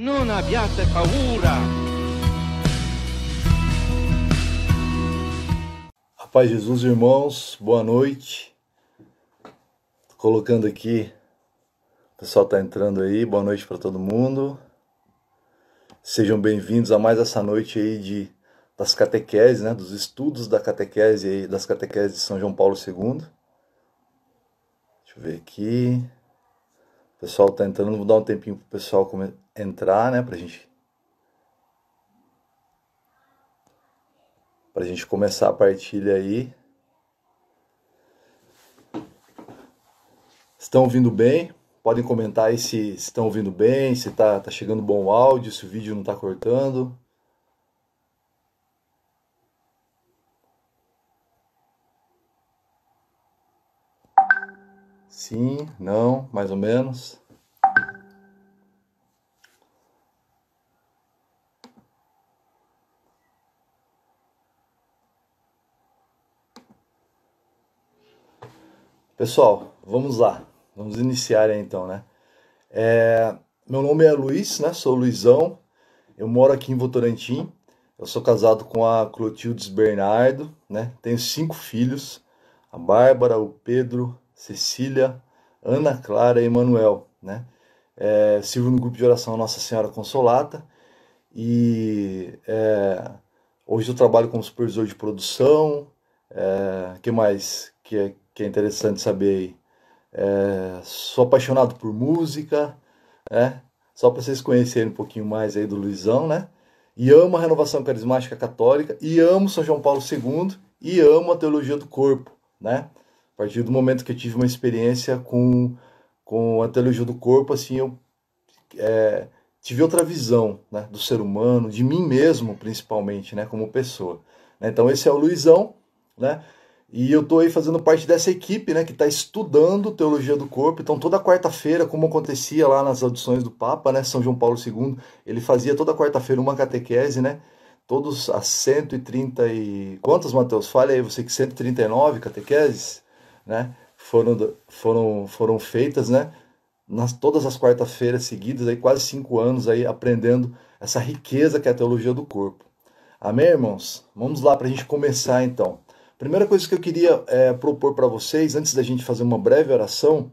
Non abbiate paura. Rapaz Jesus, irmãos, boa noite. Tô colocando aqui, o pessoal tá entrando aí, boa noite para todo mundo. Sejam bem-vindos a mais essa noite aí de das catequeses, né, dos estudos da catequese aí, das catequeses de São João Paulo II. Deixa eu ver aqui. O pessoal tá entrando, vou dar um tempinho pro pessoal entrar, né, pra gente pra gente começar a partilha aí. Estão ouvindo bem? Podem comentar aí se, estão ouvindo bem, se tá, tá chegando bom áudio, se o vídeo não tá cortando. Sim, não, mais ou menos. Pessoal, vamos lá. Vamos iniciar aí então, né? É, meu nome é Luiz, né? Sou Luizão. Eu moro aqui em Votorantim. Eu sou casado com a Clotildes Bernardo, né? Tenho cinco filhos: a Bárbara, o Pedro, Cecília, Ana Clara e Emanuel, né? É, sirvo no grupo de oração Nossa Senhora Consolata e é, hoje eu trabalho como supervisor de produção. É, que mais que é, que é interessante saber aí? É, sou apaixonado por música, né? Só para vocês conhecerem um pouquinho mais aí do Luizão, né? E amo a renovação carismática católica, e amo São João Paulo II, e amo a teologia do corpo, né? A partir do momento que eu tive uma experiência com, com a teologia do corpo, assim, eu é, tive outra visão né, do ser humano, de mim mesmo, principalmente, né, como pessoa. Então, esse é o Luizão, né? E eu estou aí fazendo parte dessa equipe, né, que está estudando teologia do corpo. Então, toda quarta-feira, como acontecia lá nas audições do Papa, né, São João Paulo II, ele fazia toda quarta-feira uma catequese, né? Todos as 130 e quantos, Mateus? Fale aí, você que 139 catequeses? né, foram, foram, foram feitas, né, nas todas as quartas-feiras seguidas, aí quase cinco anos aí aprendendo essa riqueza que é a teologia do corpo. Amém, irmãos? Vamos lá para a gente começar então. Primeira coisa que eu queria é, propor para vocês, antes da gente fazer uma breve oração,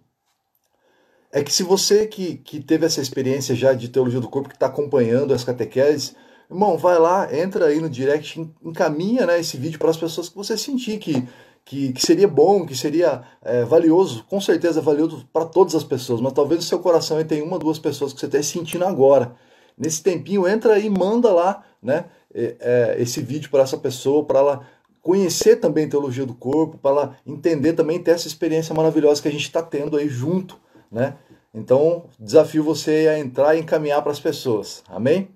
é que se você que, que teve essa experiência já de teologia do corpo, que está acompanhando as catequeses, irmão, vai lá, entra aí no direct, encaminha né, esse vídeo para as pessoas que você sentir que que, que seria bom, que seria é, valioso, com certeza valioso para todas as pessoas, mas talvez no seu coração tem uma, duas pessoas que você está sentindo agora. Nesse tempinho, entra e manda lá né, é, esse vídeo para essa pessoa, para ela conhecer também teologia do corpo, para entender também, ter essa experiência maravilhosa que a gente está tendo aí junto. Né? Então, desafio você a entrar e encaminhar para as pessoas. Amém?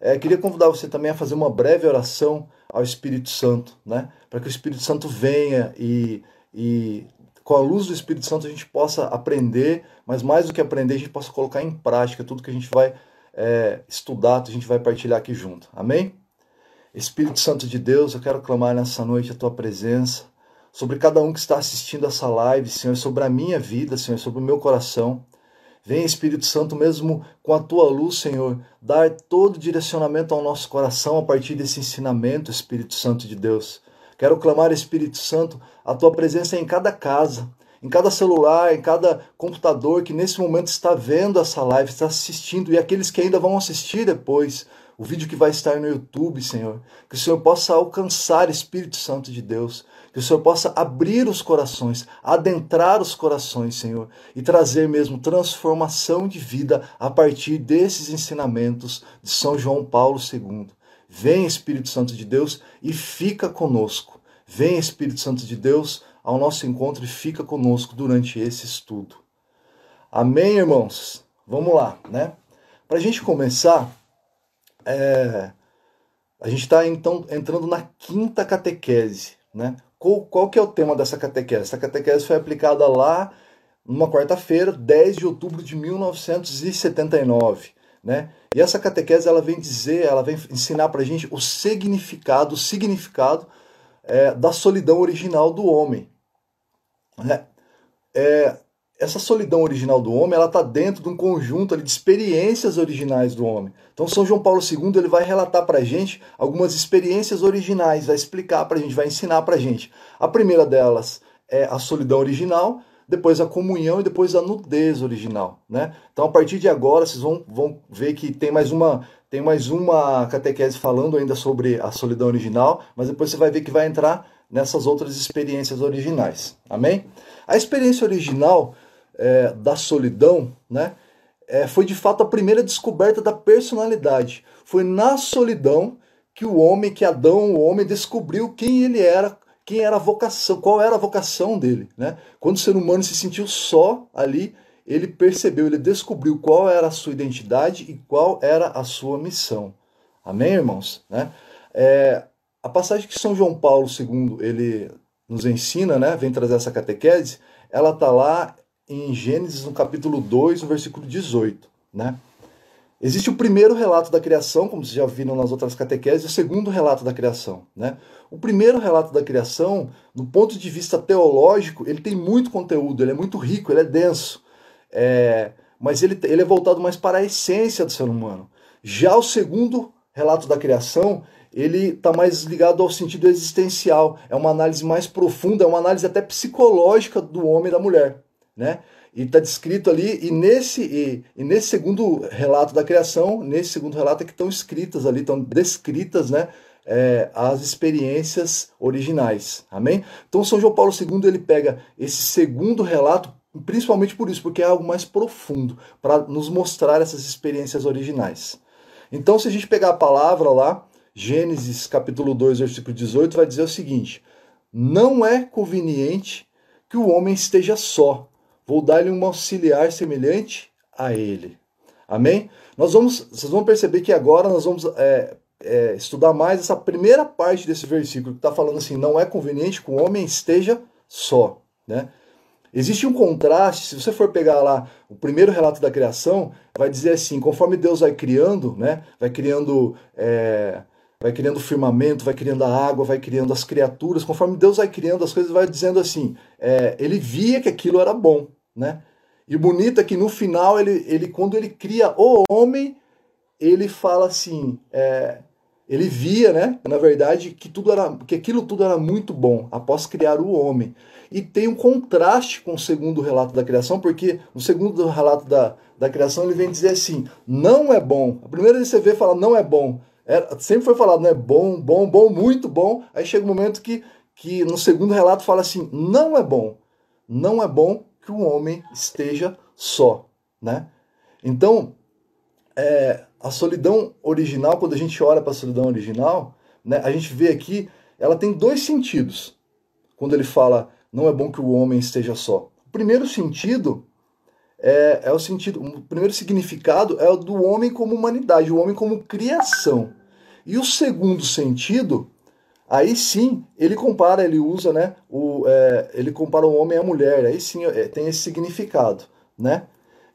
É, queria convidar você também a fazer uma breve oração ao Espírito Santo, né? Para que o Espírito Santo venha e, e com a luz do Espírito Santo a gente possa aprender, mas mais do que aprender, a gente possa colocar em prática tudo que a gente vai é, estudar, a gente vai partilhar aqui junto. Amém? Espírito Santo de Deus, eu quero clamar nessa noite a tua presença sobre cada um que está assistindo essa live, Senhor, sobre a minha vida, Senhor, sobre o meu coração. Vem, Espírito Santo, mesmo com a tua luz, Senhor, dar todo direcionamento ao nosso coração a partir desse ensinamento, Espírito Santo de Deus. Quero clamar, Espírito Santo, a tua presença em cada casa, em cada celular, em cada computador que nesse momento está vendo essa live, está assistindo, e aqueles que ainda vão assistir depois, o vídeo que vai estar no YouTube, Senhor. Que o Senhor possa alcançar, Espírito Santo de Deus, que o Senhor possa abrir os corações, adentrar os corações, Senhor, e trazer mesmo transformação de vida a partir desses ensinamentos de São João Paulo II. Vem, Espírito Santo de Deus, e fica conosco. Vem, Espírito Santo de Deus, ao nosso encontro e fica conosco durante esse estudo. Amém, irmãos? Vamos lá, né? Para a gente começar, é... a gente está então entrando na quinta catequese, né? Qual, qual que é o tema dessa catequese? Essa catequese foi aplicada lá numa quarta-feira, 10 de outubro de 1979. Né? E essa catequese ela vem dizer, ela vem ensinar para a gente o significado, o significado é, da solidão original do homem. Né? É, essa solidão original do homem, ela está dentro de um conjunto ali, de experiências originais do homem. Então São João Paulo II ele vai relatar para a gente algumas experiências originais, vai explicar para a gente, vai ensinar para a gente. A primeira delas é a solidão original, depois a comunhão e depois a nudez original, né? Então a partir de agora vocês vão, vão ver que tem mais uma tem mais uma catequese falando ainda sobre a solidão original, mas depois você vai ver que vai entrar nessas outras experiências originais. Amém? A experiência original é, da solidão, né? É, foi de fato a primeira descoberta da personalidade. Foi na solidão que o homem, que Adão, o homem, descobriu quem ele era quem era a vocação, qual era a vocação dele, né? Quando o ser humano se sentiu só ali, ele percebeu, ele descobriu qual era a sua identidade e qual era a sua missão. Amém, irmãos? Né? É, a passagem que São João Paulo II ele nos ensina, né, vem trazer essa catequese, ela está lá em Gênesis, no capítulo 2, no versículo 18. Né? Existe o primeiro relato da criação, como vocês já viram nas outras catequeses, e o segundo relato da criação. Né? O primeiro relato da criação, do ponto de vista teológico, ele tem muito conteúdo, ele é muito rico, ele é denso. É, mas ele, ele é voltado mais para a essência do ser humano. Já o segundo relato da criação, ele está mais ligado ao sentido existencial. É uma análise mais profunda, é uma análise até psicológica do homem e da mulher. Né? E está descrito ali, e nesse, e, e, nesse segundo relato da criação, nesse segundo relato é que estão escritas ali, estão descritas né, é, as experiências originais. Amém? Então São João Paulo II ele pega esse segundo relato, principalmente por isso, porque é algo mais profundo, para nos mostrar essas experiências originais. Então, se a gente pegar a palavra lá, Gênesis capítulo 2, versículo 18, vai dizer o seguinte: Não é conveniente que o homem esteja só vou dar-lhe um auxiliar semelhante a ele. Amém? Nós vamos, vocês vão perceber que agora nós vamos é, é, estudar mais essa primeira parte desse versículo que está falando assim: não é conveniente que o homem esteja só. Né? Existe um contraste, se você for pegar lá o primeiro relato da criação, vai dizer assim: conforme Deus vai criando, né, vai criando. É, vai criando o firmamento, vai criando a água, vai criando as criaturas. Conforme Deus vai criando as coisas, vai dizendo assim: é, ele via que aquilo era bom né? E o bonito é que no final, ele, ele quando ele cria o homem, ele fala assim, é, ele via, né, na verdade, que tudo era, que aquilo tudo era muito bom após criar o homem. E tem um contraste com o segundo relato da criação, porque no segundo relato da, da criação ele vem dizer assim: não é bom. A primeira vez que você vê fala não é bom. Era, sempre foi falado, né? Bom, bom, bom, muito bom. Aí chega um momento que, que no segundo relato fala assim: não é bom. Não é bom que o homem esteja só, né? Então, é, a solidão original, quando a gente olha para a solidão original, né, a gente vê aqui, ela tem dois sentidos. Quando ele fala, não é bom que o homem esteja só. O primeiro sentido é, é o sentido, o primeiro significado é o do homem como humanidade, o homem como criação. E o segundo sentido Aí sim, ele compara, ele usa, né? O, é, ele compara o homem à mulher. Aí sim é, tem esse significado, né?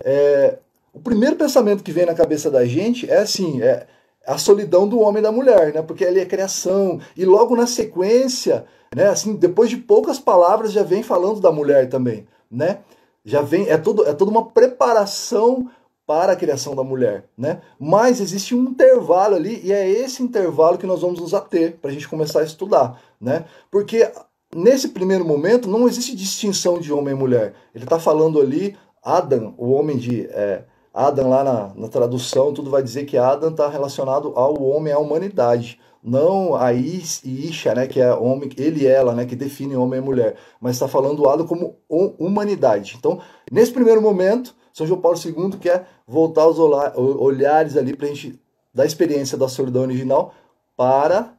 É, o primeiro pensamento que vem na cabeça da gente é assim, é a solidão do homem e da mulher, né? Porque ele é criação. E logo na sequência, né? Assim, depois de poucas palavras já vem falando da mulher também, né? Já vem, é, todo, é toda uma preparação para a criação da mulher, né? Mas existe um intervalo ali e é esse intervalo que nós vamos nos ater para a gente começar a estudar, né? Porque nesse primeiro momento não existe distinção de homem e mulher. Ele está falando ali Adam, o homem de é, Adam lá na, na, tradução, tudo vai dizer que Adam está relacionado ao homem, à humanidade. Não a Is e Isha, né, que é homem, ele e ela, né, que define homem e mulher, mas está falando Adam como humanidade. Então, nesse primeiro momento, são João Paulo II quer voltar os olhares ali para a gente da experiência da solidão original para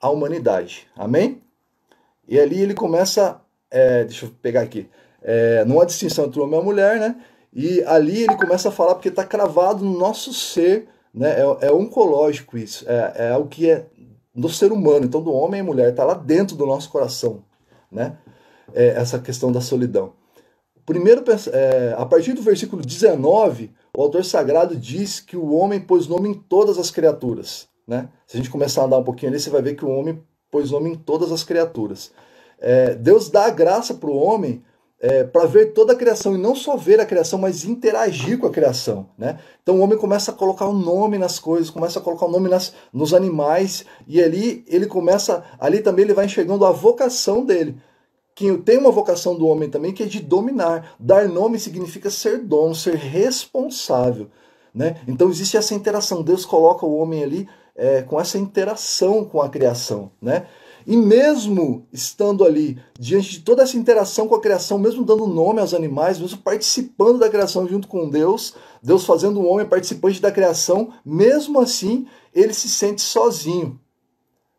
a humanidade. Amém? E ali ele começa, é, deixa eu pegar aqui, é, não há distinção entre homem e mulher, né? E ali ele começa a falar porque está cravado no nosso ser, né? É, é oncológico isso, é, é o que é do ser humano, então do homem e mulher, está lá dentro do nosso coração, né? É, essa questão da solidão. Primeiro, é, a partir do versículo 19, o autor sagrado diz que o homem pôs nome em todas as criaturas. Né? Se a gente começar a andar um pouquinho ali, você vai ver que o homem pôs nome em todas as criaturas. É, Deus dá a graça para o homem é, para ver toda a criação e não só ver a criação, mas interagir com a criação, né? Então o homem começa a colocar o um nome nas coisas, começa a colocar o um nome nas, nos animais e ali ele começa, ali também ele vai enxergando a vocação dele. Que tem uma vocação do homem também que é de dominar. Dar nome significa ser dono, ser responsável, né? Então existe essa interação. Deus coloca o homem ali é, com essa interação com a criação, né? E mesmo estando ali, diante de toda essa interação com a criação, mesmo dando nome aos animais, mesmo participando da criação junto com Deus, Deus fazendo o homem participante da criação, mesmo assim, ele se sente sozinho.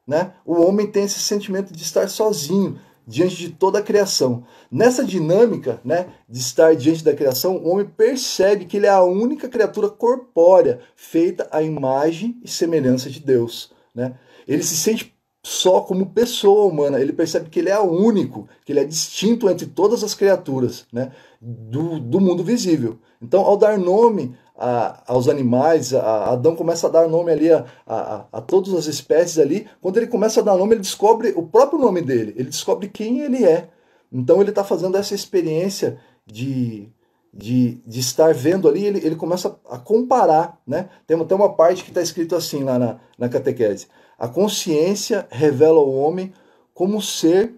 Né? O homem tem esse sentimento de estar sozinho diante de toda a criação. Nessa dinâmica né, de estar diante da criação, o homem percebe que ele é a única criatura corpórea feita à imagem e semelhança de Deus. Né? Ele se sente só como pessoa humana. Ele percebe que ele é único, que ele é distinto entre todas as criaturas né, do, do mundo visível. Então, ao dar nome a, aos animais, a, Adão começa a dar nome ali a, a, a, todas as espécies ali. Quando ele começa a dar nome, ele descobre o próprio nome dele, ele descobre quem ele é. Então, ele está fazendo essa experiência de, de, de estar vendo ali, ele, ele começa a comparar. Né? Tem até uma parte que está escrito assim lá na, na catequese. A consciência revela o homem como ser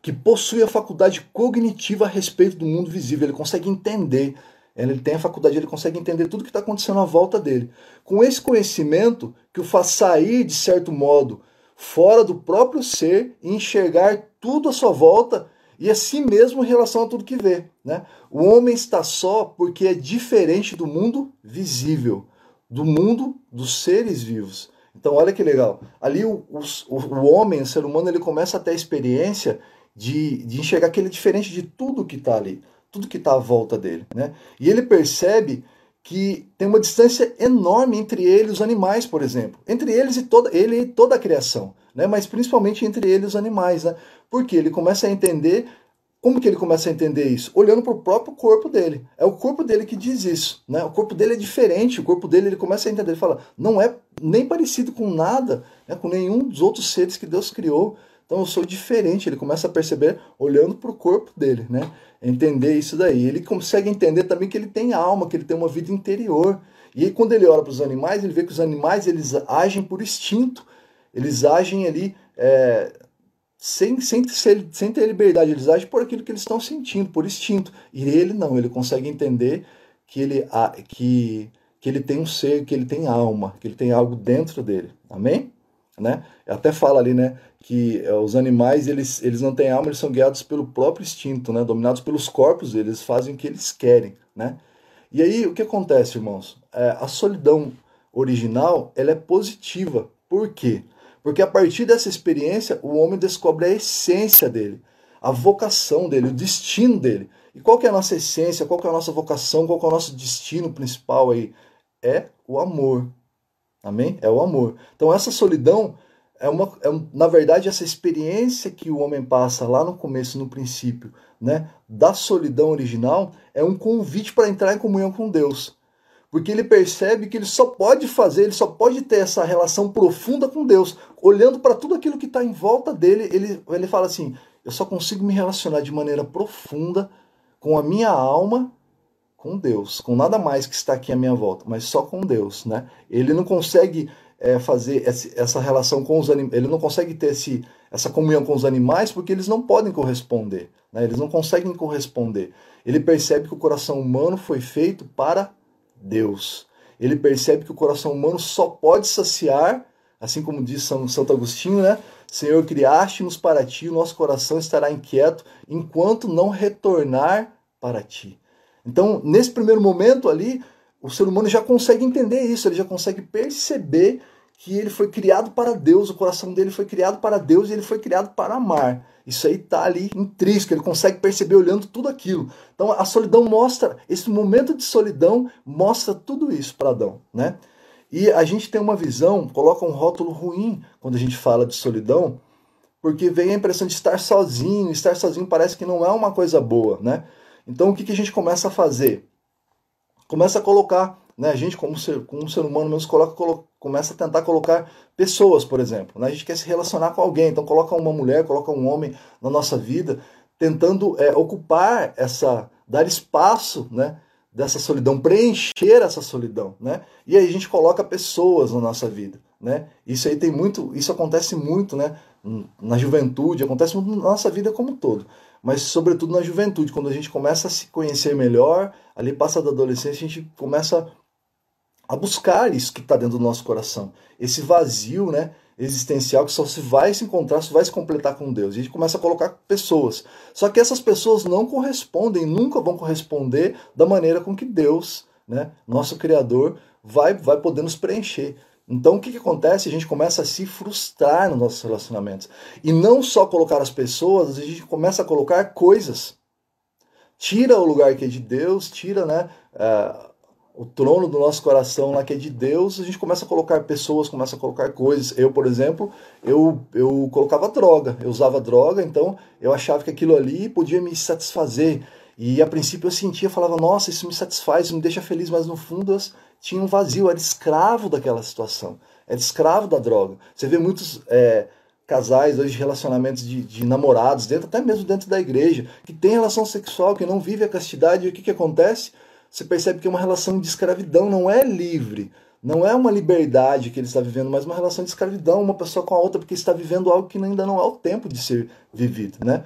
que possui a faculdade cognitiva a respeito do mundo visível. Ele consegue entender, ele tem a faculdade, ele consegue entender tudo que está acontecendo à volta dele. Com esse conhecimento que o faz sair, de certo modo, fora do próprio ser e enxergar tudo à sua volta e a si mesmo em relação a tudo que vê. Né? O homem está só porque é diferente do mundo visível, do mundo dos seres vivos. Então, olha que legal. Ali, o, o, o homem, o ser humano, ele começa a ter a experiência de, de enxergar que ele é diferente de tudo que está ali, tudo que está à volta dele. Né? E ele percebe que tem uma distância enorme entre ele e os animais, por exemplo. Entre eles e toda, ele e toda a criação. Né? Mas principalmente entre ele e os animais. Né? Porque ele começa a entender como que ele começa a entender isso? Olhando para o próprio corpo dele. É o corpo dele que diz isso. Né? O corpo dele é diferente, o corpo dele ele começa a entender, ele fala, não é nem parecido com nada, né? com nenhum dos outros seres que Deus criou. Então eu sou diferente. Ele começa a perceber olhando para o corpo dele, né? Entender isso daí. Ele consegue entender também que ele tem alma, que ele tem uma vida interior. E aí, quando ele olha para os animais, ele vê que os animais eles agem por instinto. Eles agem ali é, sem, sem, sem, ter liberdade, eles agem por aquilo que eles estão sentindo, por instinto. E ele não, ele consegue entender que ele, que, que ele tem um ser, que ele tem alma, que ele tem algo dentro dele. Amém? Né? Até fala ali, né, que é, os animais, eles, eles não têm alma, eles são guiados pelo próprio instinto, né, dominados pelos corpos eles fazem o que eles querem, né? E aí, o que acontece, irmãos? É, a solidão original, ela é positiva. Por quê? Porque a partir dessa experiência, o homem descobre a essência dele, a vocação dele, o destino dele. E qual que é a nossa essência, qual que é a nossa vocação, qual que é o nosso destino principal aí? É o amor. Amém? É o amor. Então essa solidão é uma, é, na verdade, essa experiência que o homem passa lá no começo, no princípio, né, da solidão original, é um convite para entrar em comunhão com Deus porque ele percebe que ele só pode fazer, ele só pode ter essa relação profunda com Deus. Olhando para tudo aquilo que está em volta dele, ele, ele fala assim: eu só consigo me relacionar de maneira profunda com a minha alma, com Deus, com nada mais que está aqui à minha volta, mas só com Deus. Né? Ele não consegue é, fazer essa relação com os animais, ele não consegue ter esse, essa comunhão com os animais porque eles não podem corresponder, né? eles não conseguem corresponder. Ele percebe que o coração humano foi feito para Deus. Ele percebe que o coração humano só pode saciar, assim como diz São Santo Agostinho, né? Senhor, criaste-nos para ti, o nosso coração estará inquieto enquanto não retornar para ti. Então, nesse primeiro momento ali, o ser humano já consegue entender isso, ele já consegue perceber que ele foi criado para Deus, o coração dele foi criado para Deus e ele foi criado para amar. Isso aí está ali intrínseco, ele consegue perceber olhando tudo aquilo. Então a solidão mostra, esse momento de solidão mostra tudo isso para Adão, né? E a gente tem uma visão, coloca um rótulo ruim quando a gente fala de solidão, porque vem a impressão de estar sozinho, estar sozinho parece que não é uma coisa boa, né? Então o que, que a gente começa a fazer? Começa a colocar né? A gente, como ser, como ser humano mesmo, coloca, coloca, começa a tentar colocar pessoas, por exemplo. Né? A gente quer se relacionar com alguém, então coloca uma mulher, coloca um homem na nossa vida, tentando é, ocupar essa, dar espaço, né? Dessa solidão, preencher essa solidão, né? E aí a gente coloca pessoas na nossa vida, né? Isso aí tem muito, isso acontece muito, né? Na juventude, acontece muito na nossa vida como um todo mas sobretudo na juventude, quando a gente começa a se conhecer melhor, ali passa da adolescência, a gente começa a buscar isso que está dentro do nosso coração, esse vazio, né, existencial que só se vai se encontrar, só vai se completar com Deus. E a gente começa a colocar pessoas. Só que essas pessoas não correspondem, nunca vão corresponder da maneira com que Deus, né, nosso Criador, vai, vai poder nos preencher. Então o que, que acontece? A gente começa a se frustrar nos nossos relacionamentos. E não só colocar as pessoas, a gente começa a colocar coisas. Tira o lugar que é de Deus, tira né, uh, o trono do nosso coração lá que é de Deus, a gente começa a colocar pessoas, começa a colocar coisas. Eu, por exemplo, eu, eu colocava droga, eu usava droga, então eu achava que aquilo ali podia me satisfazer. E a princípio eu sentia, falava, nossa, isso me satisfaz, isso me deixa feliz, mas no fundo eu tinha um vazio, era escravo daquela situação, era escravo da droga. Você vê muitos é, casais hoje, relacionamentos de, de, namorados, dentro, até mesmo dentro da igreja, que tem relação sexual, que não vive a castidade, e o que, que acontece? Você percebe que é uma relação de escravidão, não é livre. Não é uma liberdade que ele está vivendo, mas uma relação de escravidão, uma pessoa com a outra, porque está vivendo algo que ainda não é o tempo de ser vivido, né?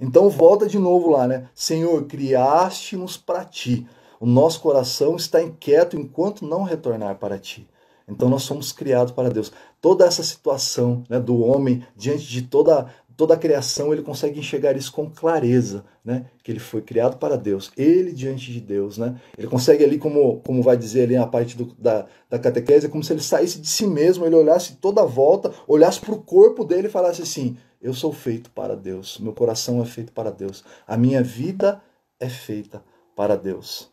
Então volta de novo lá, né? Senhor, criaste-nos para ti. O nosso coração está inquieto enquanto não retornar para ti. Então nós somos criados para Deus. Toda essa situação né, do homem diante de toda, toda a criação, ele consegue enxergar isso com clareza, né? Que ele foi criado para Deus, ele diante de Deus, né? Ele consegue ali, como, como vai dizer ali na parte do, da, da catequese, é como se ele saísse de si mesmo, ele olhasse toda a volta, olhasse para o corpo dele e falasse assim: Eu sou feito para Deus, meu coração é feito para Deus, a minha vida é feita para Deus.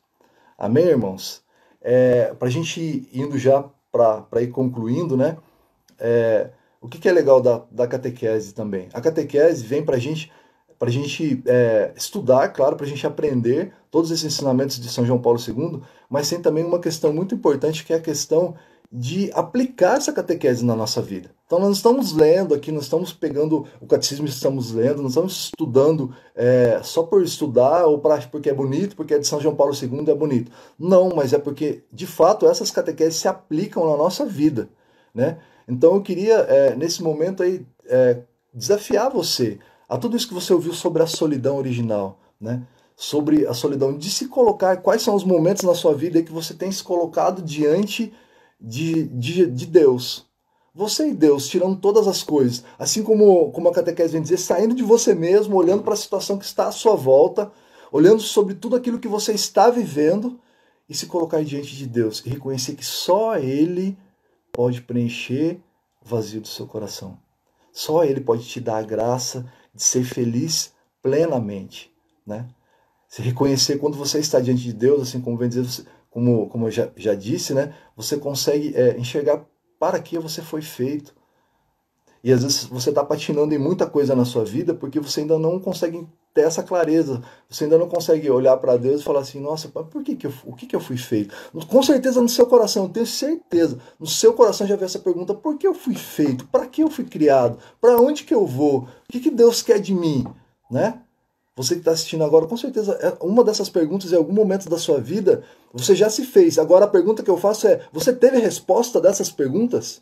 Amém, irmãos? É, para a gente ir indo já para ir concluindo, né? É, o que, que, é legal da, da catequese também? A catequese vem para gente, a gente é, estudar, claro, para a gente aprender todos esses ensinamentos de São João Paulo II, mas tem também uma questão muito importante que é a questão de aplicar essa catequese na nossa vida. Então nós estamos lendo aqui, nós estamos pegando o catecismo, estamos lendo, nós estamos estudando é, só por estudar ou pra, porque é bonito, porque é de São João Paulo II é bonito. Não, mas é porque de fato essas catequeses se aplicam na nossa vida, né? Então eu queria é, nesse momento aí é, desafiar você a tudo isso que você ouviu sobre a solidão original, né? Sobre a solidão de se colocar, quais são os momentos na sua vida que você tem se colocado diante de, de, de Deus. Você e Deus, tirando todas as coisas. Assim como, como a catequese vem dizer, saindo de você mesmo, olhando para a situação que está à sua volta, olhando sobre tudo aquilo que você está vivendo e se colocar diante de Deus e reconhecer que só Ele pode preencher o vazio do seu coração. Só Ele pode te dar a graça de ser feliz plenamente, né? Se reconhecer quando você está diante de Deus, assim como vem dizer, como, como eu já, já disse, né, você consegue é, enxergar para que você foi feito. E às vezes você está patinando em muita coisa na sua vida porque você ainda não consegue ter essa clareza. Você ainda não consegue olhar para Deus e falar assim: nossa, por que, que eu, o que, que eu fui feito? Com certeza no seu coração, eu tenho certeza, no seu coração já vem essa pergunta: por que eu fui feito? Para que eu fui criado? Para onde que eu vou? O que, que Deus quer de mim? Né? Você que está assistindo agora, com certeza, é uma dessas perguntas em algum momento da sua vida você já se fez. Agora a pergunta que eu faço é: você teve resposta dessas perguntas?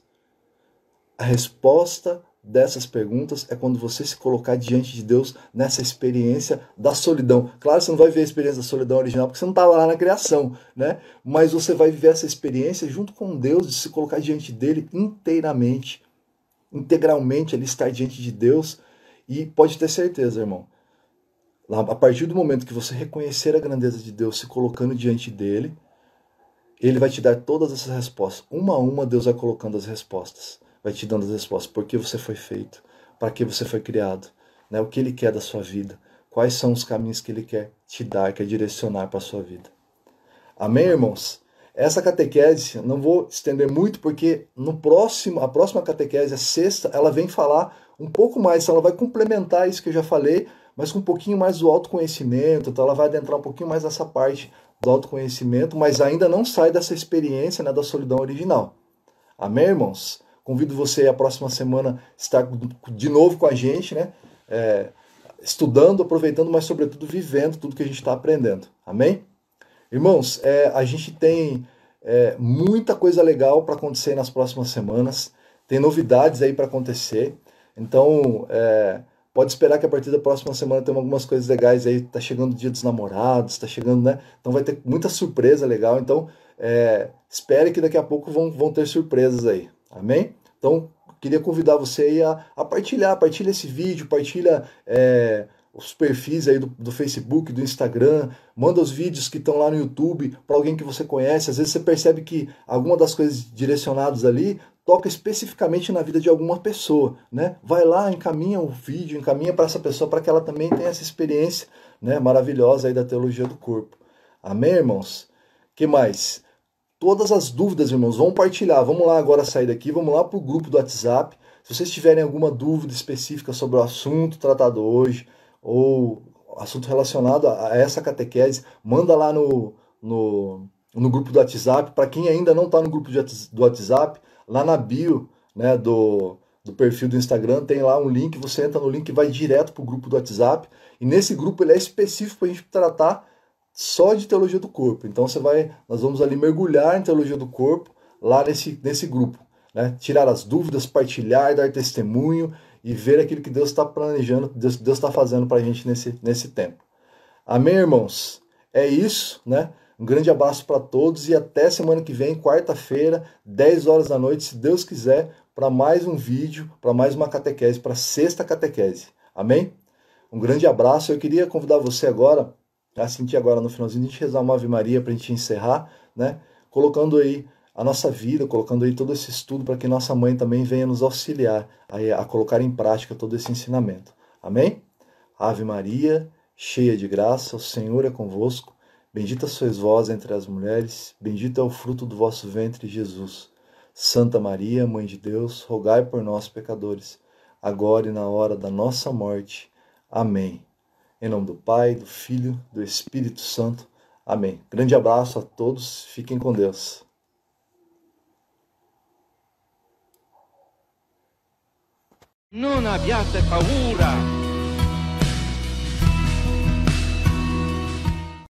A resposta dessas perguntas é quando você se colocar diante de Deus nessa experiência da solidão. Claro, você não vai viver a experiência da solidão original porque você não estava lá na criação, né? Mas você vai viver essa experiência junto com Deus, de se colocar diante dele inteiramente, integralmente, ele estar diante de Deus. E pode ter certeza, irmão, a partir do momento que você reconhecer a grandeza de Deus se colocando diante dele, ele vai te dar todas essas respostas. Uma a uma, Deus vai colocando as respostas. Vai te dando as respostas. Por que você foi feito? Para que você foi criado? Né? O que ele quer da sua vida? Quais são os caminhos que ele quer te dar, quer direcionar para a sua vida? Amém, irmãos? Essa catequese, não vou estender muito, porque no próximo, a próxima catequese, a sexta, ela vem falar um pouco mais, ela vai complementar isso que eu já falei, mas com um pouquinho mais do autoconhecimento, então ela vai adentrar um pouquinho mais nessa parte do autoconhecimento, mas ainda não sai dessa experiência né, da solidão original. Amém, irmãos? Convido você a próxima semana estar de novo com a gente, né? É, estudando, aproveitando, mas sobretudo vivendo tudo que a gente está aprendendo. Amém? Irmãos, é, a gente tem é, muita coisa legal para acontecer nas próximas semanas, tem novidades aí para acontecer. Então, é, pode esperar que a partir da próxima semana tenha algumas coisas legais aí. Tá chegando o dia dos namorados, tá chegando, né? Então vai ter muita surpresa legal. Então, é, espere que daqui a pouco vão, vão ter surpresas aí. Amém? Então, queria convidar você aí a, a partilhar, partilha esse vídeo, partilha é, os perfis aí do, do, Facebook, do Instagram, manda os vídeos que estão lá no YouTube para alguém que você conhece. Às vezes você percebe que alguma das coisas direcionadas ali toca especificamente na vida de alguma pessoa, né? Vai lá, encaminha o vídeo, encaminha para essa pessoa para que ela também tenha essa experiência, né, maravilhosa aí da teologia do corpo. Amém, irmãos? Que mais? Todas as dúvidas, irmãos, vão partilhar. Vamos lá agora sair daqui, vamos lá para o grupo do WhatsApp. Se vocês tiverem alguma dúvida específica sobre o assunto tratado hoje, ou assunto relacionado a essa catequese, manda lá no, no, no grupo do WhatsApp. Para quem ainda não está no grupo do WhatsApp, Lá na bio né, do, do perfil do Instagram tem lá um link, você entra no link e vai direto para o grupo do WhatsApp. E nesse grupo ele é específico para a gente tratar só de teologia do corpo. Então você vai, nós vamos ali mergulhar em teologia do corpo lá nesse, nesse grupo. Né? Tirar as dúvidas, partilhar, dar testemunho e ver aquilo que Deus está planejando, Deus está fazendo para a gente nesse, nesse tempo. Amém, irmãos? É isso, né? Um grande abraço para todos e até semana que vem, quarta-feira, 10 horas da noite, se Deus quiser, para mais um vídeo, para mais uma catequese, para sexta catequese. Amém? Um grande abraço. Eu queria convidar você agora, a sentir agora no finalzinho, a gente rezar uma Ave Maria para a gente encerrar, né? Colocando aí a nossa vida, colocando aí todo esse estudo para que nossa mãe também venha nos auxiliar a, a colocar em prática todo esse ensinamento. Amém? Ave Maria, cheia de graça, o Senhor é convosco. Bendita sois vós entre as mulheres, bendito é o fruto do vosso ventre, Jesus. Santa Maria, Mãe de Deus, rogai por nós, pecadores, agora e na hora da nossa morte. Amém. Em nome do Pai, do Filho, do Espírito Santo. Amém. Grande abraço a todos, fiquem com Deus. Non abbiate paura.